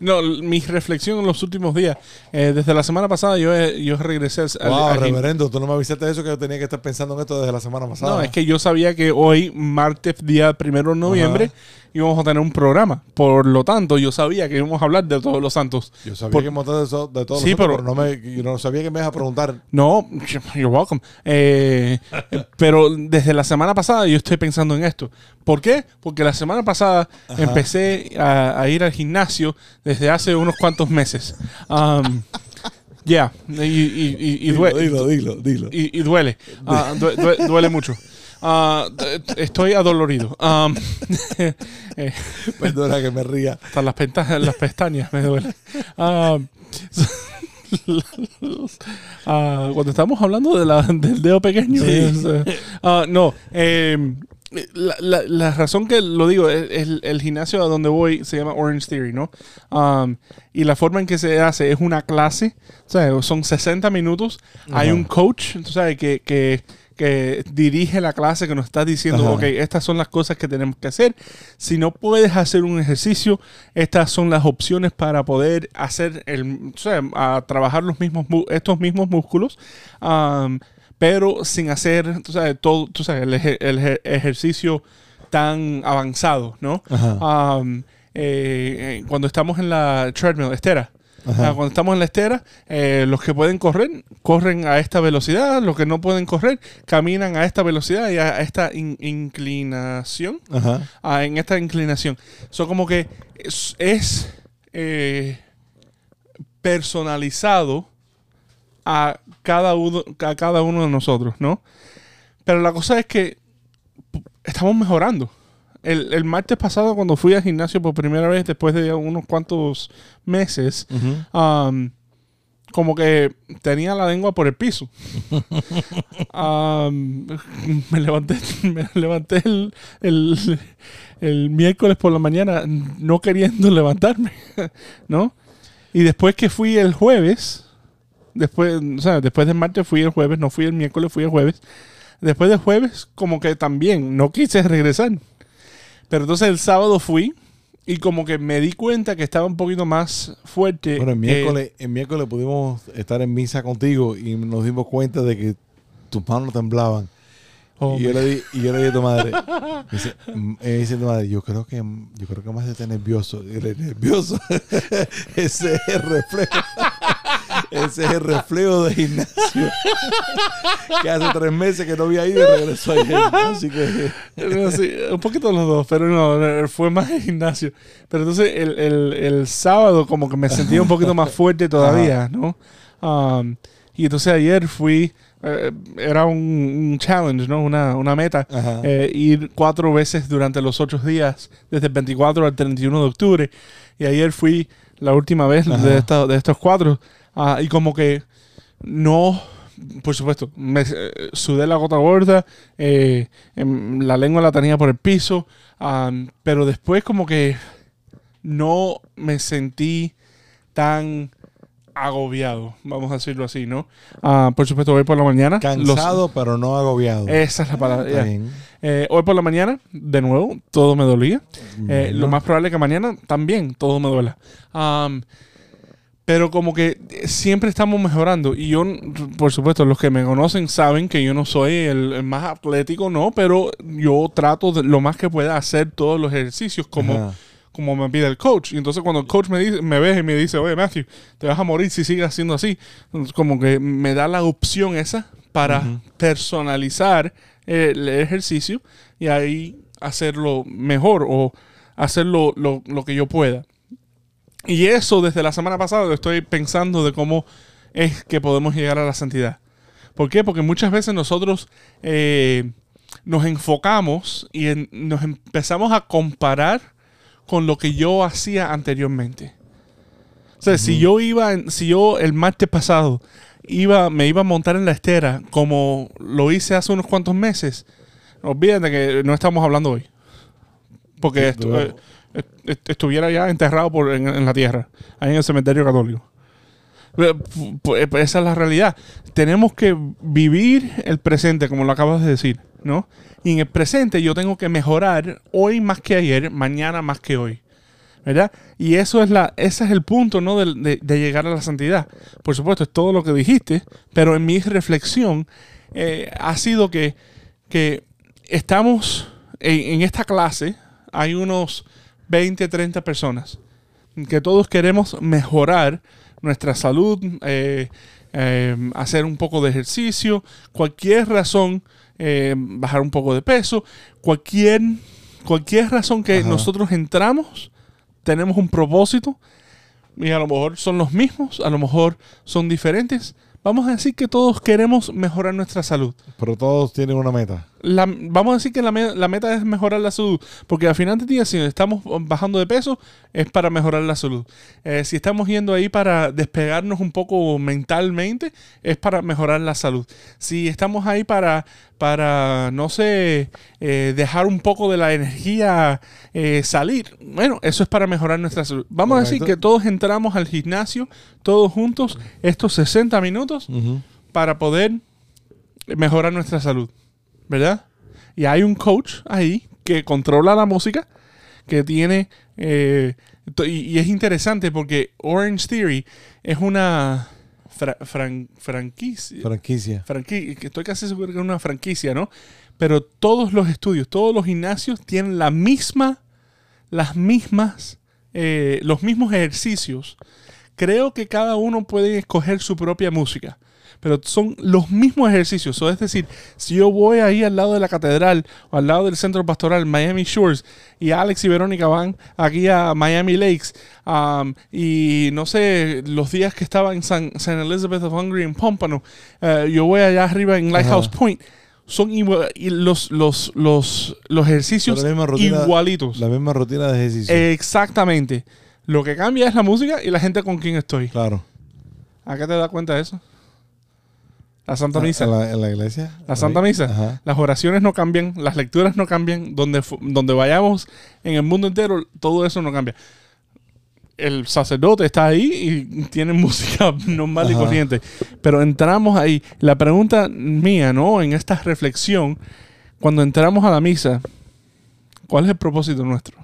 No, mi reflexión en los últimos días. eh, desde la semana pasada yo, yo regresé al, Wow, al reverendo, tú no me avisaste de eso que yo tenía que estar pensando en esto desde la semana pasada. No, es que yo sabía que hoy, martes, día primero de noviembre, Ajá. íbamos a tener un programa. Por lo tanto, yo sabía que íbamos a hablar de todos los santos. yo sabía por- que montar de, eso- de todos Sí, los otros, pero- pero, no me, yo no sabía que me ibas a preguntar. No, you're welcome. Eh, pero desde la semana pasada yo estoy pensando en esto. ¿Por qué? Porque la semana pasada Ajá. empecé a, a ir al gimnasio desde hace unos cuantos meses. Um, Ya, y, y- y- y Dilo, dilo, dilo, dilo. y, duele. Due- due- duele mucho. Ah, estoy adolorido. Um, eh, Perdona que me ría. hasta las, penta- las pestañas me duelen. Ah, ah, cuando estamos hablando de la- del dedo pequeño. Sí. es, eh, no, eh, la, la- la razón que lo digo es, es el, el gimnasio a donde voy se llama Orange Theory, ¿no? Um, y la forma en que se hace es una clase, o sea, son 60 minutos. Hay Ajá. un coach, tú sabes, que, que, que dirige la clase, que nos está diciendo, Ajá. ok, estas son las cosas que tenemos que hacer. Si no puedes hacer un ejercicio, estas son las opciones para poder hacer el, o sea, a trabajar los mismos, estos mismos músculos. um, pero sin hacer, tú sabes, todo, tú sabes, el, ejer- el ejer- ejercicio tan avanzado, ¿no? Um, eh, eh, cuando estamos en la treadmill, estera. Ajá. Ah, cuando estamos en la estera, eh, los que pueden correr, corren a esta velocidad. Los que no pueden correr, caminan a esta velocidad y a esta in- inclinación. Ajá. Ah, en esta inclinación. Son como que es, es, personalizado a cada, uno, a cada uno de nosotros, ¿no? Pero la cosa es que estamos mejorando. El, el martes pasado, cuando fui al gimnasio por primera vez, después de unos cuantos meses, Ujú. um, como que tenía la lengua por el piso. Um, me levanté, me levanté el, el, el miércoles por la mañana no queriendo levantarme, ¿no? Y después que fui el jueves, después, o sea, después del martes fui el jueves, no fui el miércoles, fui el jueves. Después del jueves, como que también no quise regresar. Pero entonces el sábado fui y como que me di cuenta que estaba un poquito más fuerte. Bueno, el miércoles, el miércoles pudimos estar en misa contigo y nos dimos cuenta de que tus manos temblaban. Oh, y, yo le di, y yo le dije a tu madre, me dice, eh, dice tu madre, yo creo que yo creo que más está nervioso. Y le nervioso. Ese es el reflejo. Ese es el reflejo de gimnasio. que hace tres meses que no había ido y regresó ayer. Así que No, sí, un poquito los dos, pero no, fue más el gimnasio. Pero entonces el, el- el sábado como que me sentía un poquito más fuerte todavía, ¿no? Um, y entonces ayer fui, eh, era un, un challenge, ¿no? Una, una meta. Eh, ir cuatro veces durante los ocho días, desde el 24 al 31 de octubre. Y ayer fui la última vez de, esta- de estos cuatro. ah, y como que no, por supuesto, me eh, sudé la gota gorda, eh, em, la lengua la tenía por el piso, am, pero después como que no me sentí tan agobiado, vamos a decirlo así, ¿no? Ah, por supuesto, hoy por la mañana. los- cansado, pero no agobiado. esa es la palabra. Bien. Eh, hoy por la mañana, de nuevo, todo me dolía. Eh. Lo más probable es que mañana también todo me duela. Am, pero como que siempre estamos mejorando. Y yo, por supuesto, los que me conocen saben que yo no soy el, el más atlético, no, pero yo trato de, lo más que pueda hacer todos los ejercicios como, Ajá. como me pide el coach. Y entonces cuando el coach me, dice, me ve y me dice, oye Matthew, te vas a morir si sigues haciendo así, entonces, como que me da la opción esa para Ujú. personalizar eh, el ejercicio y ahí hacerlo mejor o hacerlo lo, lo que yo pueda. Y eso desde la semana pasada estoy pensando de cómo es que podemos llegar a la santidad. ¿Por qué? Porque muchas veces nosotros eh, nos enfocamos y en- nos empezamos a comparar con lo que yo hacía anteriormente. O sea, si yo iba, en- si yo el martes pasado iba, me iba a montar en la estera como lo hice hace unos cuantos meses, olvídate que no estamos hablando hoy. Porque estu- eh, est- est- estuviera ya enterrado por, en, en la tierra, ahí en el cementerio católico. Eh, pu- pu- eh, Esa es la realidad. Tenemos que vivir el presente, como lo acabas de decir, ¿no? Y en el presente yo tengo que mejorar hoy más que ayer, mañana más que hoy. ¿Verdad? Y eso es la, ese es el punto, ¿no? De, de- de llegar a la santidad. Por supuesto, es todo lo que dijiste, pero en mi reflexión eh, ha sido que, que estamos en, en esta clase, hay unos 20, 30 personas que todos queremos mejorar nuestra salud, eh, eh, hacer un poco de ejercicio, cualquier razón, bajar un poco de peso, cualquier, cualquier razón que Ajá. nosotros entramos, tenemos un propósito y a lo mejor son los mismos, a lo mejor son diferentes. Vamos a decir que todos queremos mejorar nuestra salud. Pero todos tienen una meta. La- vamos a decir que la, me- la meta es mejorar la salud, porque al final del día, si estamos bajando de peso, es para mejorar la salud. Eh, si estamos yendo ahí para despegarnos un poco mentalmente, es para mejorar la salud. Si estamos ahí para, para no sé, eh, dejar un poco de la energía eh, salir, bueno, eso es para mejorar nuestra salud. Vamos a decir que todos entramos al gimnasio, todos juntos, estos 60 minutos, para poder mejorar nuestra salud, ¿verdad? Y hay un coach ahí que controla la música, que tiene... eh, y, y es interesante porque Orange Theory es una fra- fran- franquicia. Franquicia. franqui- estoy casi seguro que es una franquicia, ¿no? Pero todos los estudios, todos los gimnasios tienen la misma, las mismas, eh, los mismos ejercicios. Creo que cada uno puede escoger su propia música, pero son los mismos ejercicios. Es decir, si yo voy ahí al lado de la catedral o al lado del centro pastoral Miami Shores y Alex y Verónica van aquí a Miami Lakes um, y no sé, los días que estaba en San, San Elizabeth of Hungary en Pompano, eh, yo voy allá arriba en Lighthouse Ajá. Point. Son igual, y los, los, los, los ejercicios la rutina- igualitos. La misma rutina de ejercicio. Exactamente. Lo que cambia es la música y la gente con quien estoy. claro. ¿A qué te das cuenta de eso? La Santa Misa. ¿En la, en la iglesia? La Santa. Misa. Ajá. Las oraciones no cambian, las lecturas no cambian, donde, donde vayamos en el mundo entero, todo eso no cambia. El sacerdote está ahí y tiene música normal y corriente. Pero entramos ahí. La pregunta mía, ¿no? En esta reflexión, cuando entramos a la misa, ¿cuál es el propósito nuestro?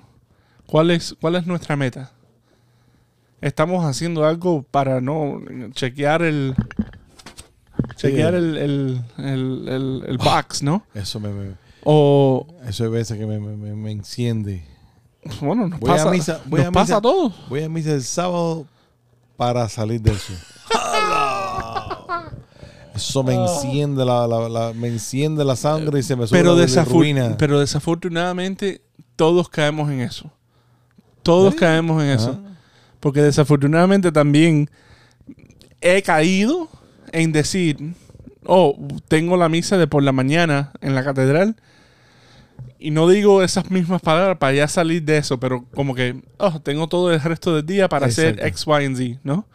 ¿Cuál es, cuál es nuestra meta? Estamos haciendo algo para no chequear el chequear el, el, el, el- el box, ¿no? Eso me, me- O eso hay veces que me, me- me- enciende. bueno, nos Voy a pasa, misa- voy nos a pasa a todos. Voy a misa el sábado para salir de eso. Eso me enciende la, la- la- me enciende la sangre y se me sube Pero, la bilirrubina. pero desafortunadamente todos caemos en eso. Todos ¿Sí? caemos en eso. Ajá. Porque desafortunadamente también he caído en decir, oh, tengo la misa de por la mañana en la catedral. Y no digo esas mismas palabras para ya salir de eso, pero como que, oh, tengo todo el resto del día para hacer. X, Y, Z, ¿no?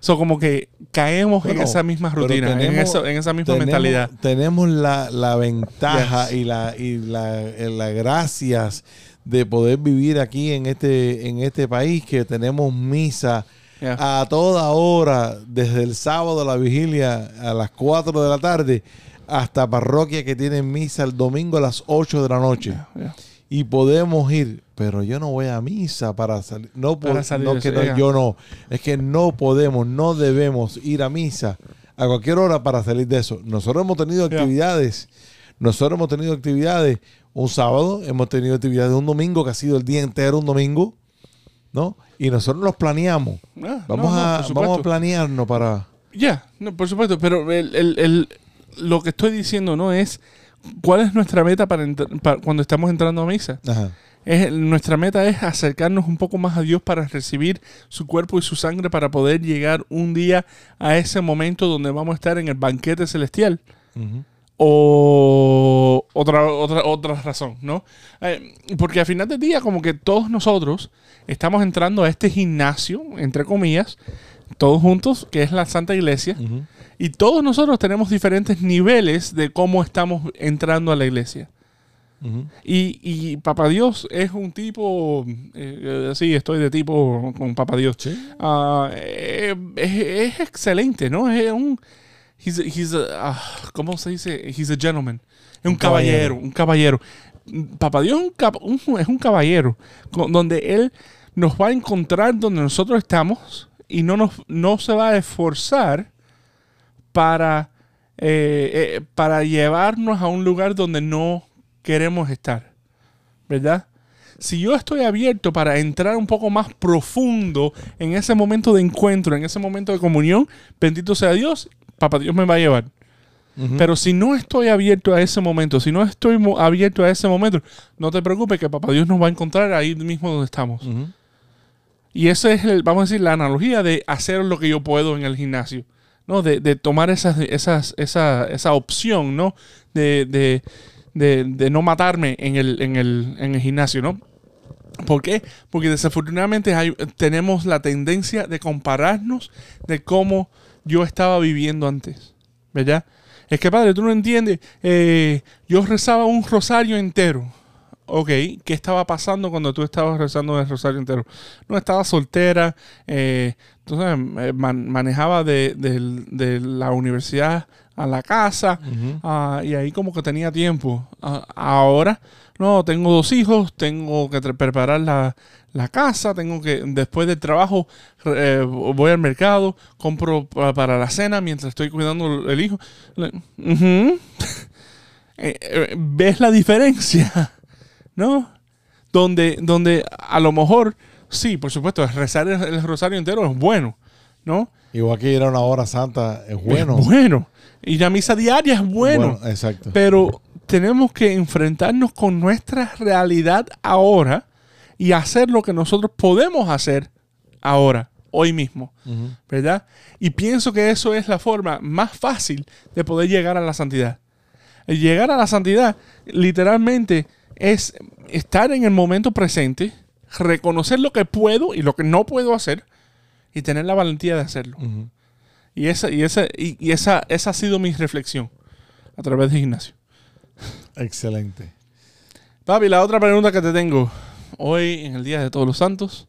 So, como que caemos en esa misma rutina, en, eso- en esa misma tenemos, mentalidad. Tenemos la, la ventaja Yes. y la y la, eh, la gracias de poder vivir aquí en este en este país que tenemos misa Yeah. a toda hora desde el sábado a la vigilia a las 4 de la tarde hasta parroquia que tienen misa el domingo a las 8 de la noche Yeah. y podemos ir, pero yo no voy a misa para salir. No, Para salir no de que eso, no, yo no. Es que no podemos, no debemos ir a misa a cualquier hora para salir de eso. Nosotros hemos tenido actividades, nosotros hemos tenido actividades un sábado, hemos tenido actividades un domingo, que ha sido el día entero un domingo, ¿no? Y nosotros los planeamos. Ah, Vamos, no, no, a, vamos a planearnos para... Ya, no, por supuesto, pero el, el- el- lo que estoy diciendo no es cuál es nuestra meta para, cuando estamos entrando a misa. Ajá. Es, nuestra meta es acercarnos un poco más a Dios para recibir su cuerpo y su sangre para poder llegar un día a ese momento donde vamos a estar en el banquete celestial. O otra, otra, otra razón, ¿no? Eh, porque al final del día, como que todos nosotros estamos entrando a este gimnasio, entre comillas, todos juntos, que es la Santa Iglesia. Y todos nosotros tenemos diferentes niveles de cómo estamos entrando a la iglesia. Y, y Papá Dios es un tipo, eh, sí, estoy de tipo con Papá Dios. Sí. Ah, eh, es, es excelente, ¿no? Es un, he's a- he's a- ah, ¿cómo se dice? He's a gentleman. Es un, Un caballero, caballero. un caballero. Papá Dios es un, cab- un- es un caballero, con- donde Él nos va a encontrar donde nosotros estamos y no, nos, no se va a esforzar para, eh, eh, para llevarnos a un lugar donde no queremos estar. ¿Verdad? Si yo estoy abierto para entrar un poco más profundo en ese momento de encuentro, en ese momento de comunión, bendito sea Dios, Papá Dios me va a llevar. Pero si no estoy abierto a ese momento, si no estoy abierto a ese momento, no te preocupes que Papá Dios nos va a encontrar ahí mismo donde estamos. Ujú. Y esa es, el- vamos a decir, la analogía de hacer lo que yo puedo en el gimnasio. ¿no? De, de tomar esas, esas, esa, esa opción, ¿no? De, de, de, no matarme en el, en, el, en el gimnasio, ¿no? ¿Por qué? Porque desafortunadamente tenemos la tendencia de compararnos de cómo yo estaba viviendo antes. ¿Verdad? Es que, padre, tú no entiendes. eh, yo rezaba un rosario entero. Ok, ¿qué estaba pasando cuando tú estabas rezando el rosario entero? No, estaba soltera, eh, entonces eh, man- manejaba de, la universidad a la casa ah, y ahí como que tenía tiempo. Ah, ahora, no, tengo dos hijos, tengo que preparar la, la casa, tengo que, después del trabajo, eh, voy al mercado, compro pa- para la cena mientras estoy cuidando el hijo. Eh, eh, ¿Ves la diferencia? ¿No? Donde, donde a lo mejor, sí, por supuesto, rezar el, el rosario entero es bueno, ¿no? Igual que ir a una hora santa es bueno. Es bueno. Y la misa diaria es bueno. exacto. Pero tenemos que enfrentarnos con nuestra realidad ahora y hacer lo que nosotros podemos hacer ahora, hoy mismo. ¿verdad? Y pienso que eso es la forma más fácil de poder llegar a la santidad. Llegar a la santidad literalmente es estar en el momento presente, reconocer lo que puedo y lo que no puedo hacer y tener la valentía de hacerlo. Y esa, y esa, y, y esa, esa ha sido mi reflexión a través de Ignacio. Excelente. Papi, la otra pregunta que te tengo hoy en el Día de Todos los Santos,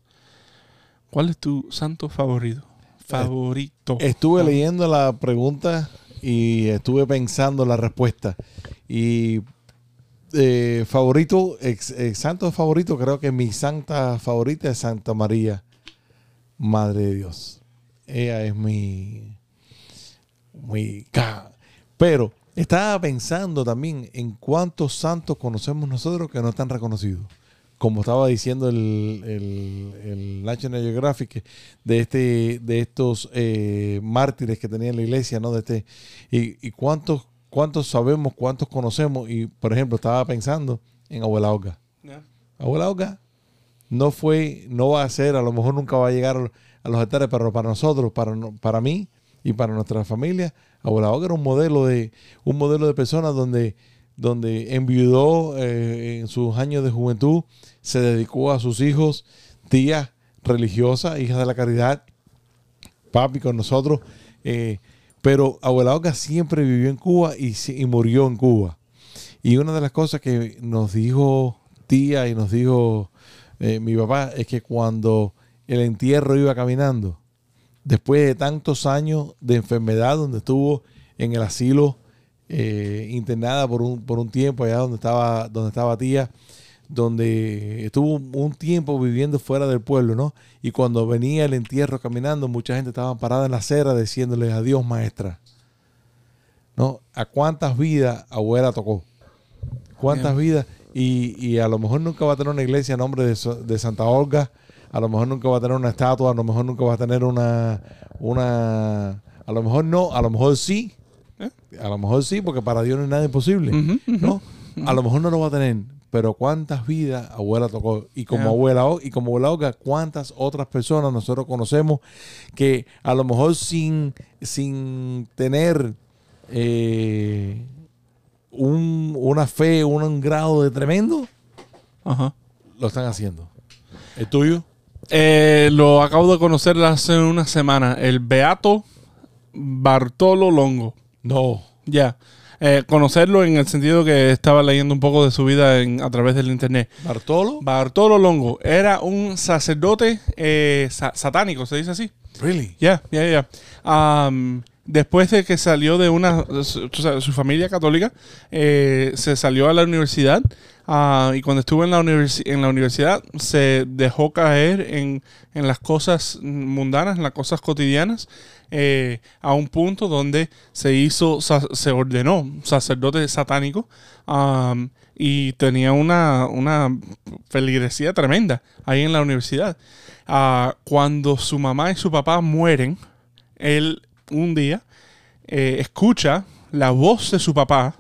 ¿cuál es tu santo favorito? Favorito. Estuve leyendo la pregunta y estuve pensando la respuesta. Y eh, favorito, ex- santo favorito, creo que mi santa favorita es Santa María, Madre de Dios. Ella es mi. mi Pero estaba pensando también en cuántos santos conocemos nosotros que no están reconocidos. Como estaba diciendo el, el- el National Geographic, de este de estos eh, mártires que tenía la iglesia, ¿no? De este, y, y cuántos, cuántos sabemos, cuántos conocemos. Y, por ejemplo, estaba pensando en Abuela Olga. Abuela Olga no fue, no va a ser, a lo mejor nunca va a llegar a los altares, pero para nosotros, para, para mí y para nuestra familia, Abuela Olga era un modelo de, un modelo de personas donde, donde enviudó eh, en sus años de juventud, se dedicó a sus hijos, tías religiosas, hijas de la caridad, papi con nosotros. eh, pero Abuela Olga siempre vivió en Cuba y, y murió en Cuba. Y una de las cosas que nos dijo tía y nos dijo eh, mi papá es que cuando el entierro iba caminando, después de tantos años de enfermedad, donde estuvo en el asilo eh, internada por un, por un tiempo allá donde estaba, donde estaba tía, donde estuvo un tiempo viviendo fuera del pueblo, ¿no? Y cuando venía el entierro caminando, mucha gente estaba parada en la acera diciéndole adiós, maestra. ¿No? ¿A cuántas vidas abuela tocó? ¿Cuántas vidas? Y, y a lo mejor nunca va a tener una iglesia a nombre de, de Santa Olga, a lo mejor nunca va a tener una estatua, a lo mejor nunca va a tener una, una, a lo mejor no, a lo mejor sí, ¿Eh? a lo mejor sí, porque para Dios no es nada imposible. ¿no? A lo mejor no lo va a tener, pero cuántas vidas abuela tocó y como abuela y como abuela Olga, cuántas otras personas nosotros conocemos que a lo mejor sin, sin tener eh, un- una fe, un, un grado de tremendo, Ajá. lo están haciendo. ¿El tuyo? Eh, lo acabo de conocer hace una semana. El Beato Bartolo Longo. No. Ya. Eh, conocerlo en el sentido que estaba leyendo un poco de su vida en- a través del internet. ¿Bartolo? Bartolo Longo era un sacerdote eh, sa- satánico, se dice así. Really? Ya, ya. Am, después de que salió de una, su, su familia católica, eh, se salió a la universidad ah, y cuando estuvo en la, universi- en la universidad se dejó caer en, en las cosas mundanas, en las cosas cotidianas, eh, a un punto donde se hizo, se ordenó sacerdote satánico am, y tenía una, una feligresía tremenda ahí en la universidad. Ah, cuando su mamá y su papá mueren, él un día eh, escucha la voz de su papá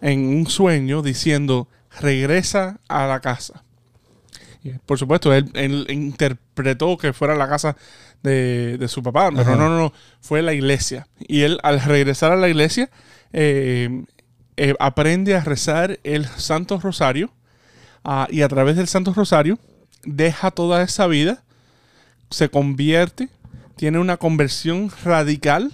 en un sueño diciendo, regresa a la casa. Por supuesto, él, él interpretó que fuera la casa de, de su papá, pero Ajá. no, no, no, fue la iglesia. Y él al regresar a la iglesia eh, eh, aprende a rezar el Santo Rosario ah, y a través del Santo Rosario deja toda esa vida, se convierte, tiene una conversión radical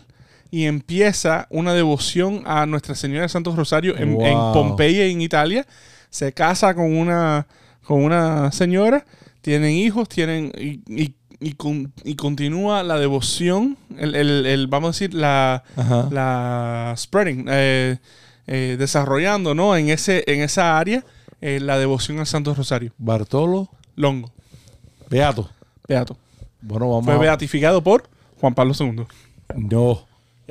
y empieza una devoción a Nuestra Señora del Santo Rosario en, en. Pompeya, en Italia. Se casa con una, con una señora, tienen hijos, tienen y, y- y con- y continúa la devoción, el, el- el- vamos a decir, la, Ajá. la spreading, eh, eh, desarrollando ¿no? en, ese, en esa área eh, la devoción al Santo Rosario. Bartolo Longo, Beato. beato. Bueno, vamos Fue a... beatificado por Juan Pablo II. No.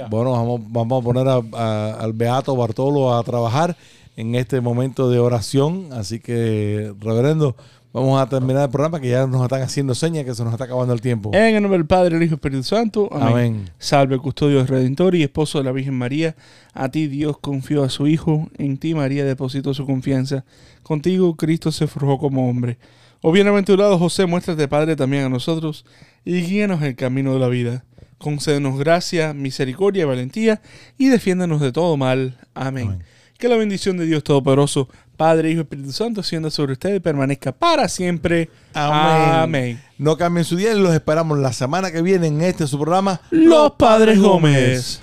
Bueno, vamos, vamos a poner a- a- al Beato Bartolo a trabajar en este momento de oración. Así que, reverendo, vamos a terminar el programa que ya nos están haciendo señas que se nos está acabando el tiempo. En el nombre del Padre, el Hijo y el Espíritu Santo. Amén. Amén. Salve, custodio redentor y esposo de la Virgen María. A ti Dios confió a su Hijo, en ti María depositó su confianza. Contigo Cristo se forjó como hombre. Oh bienaventurado José, muéstrate Padre también a nosotros y guíanos en el camino de la vida. Concédenos gracia, misericordia y valentía y defiéndanos de todo mal. Amén. Amén. Que la bendición de Dios Todopoderoso, Padre, Hijo y Espíritu Santo, siendo sobre ustedes y permanezca para siempre. Amén. Amén. No cambien su día y los esperamos la semana que viene en este su programa. Los Padres Gómez.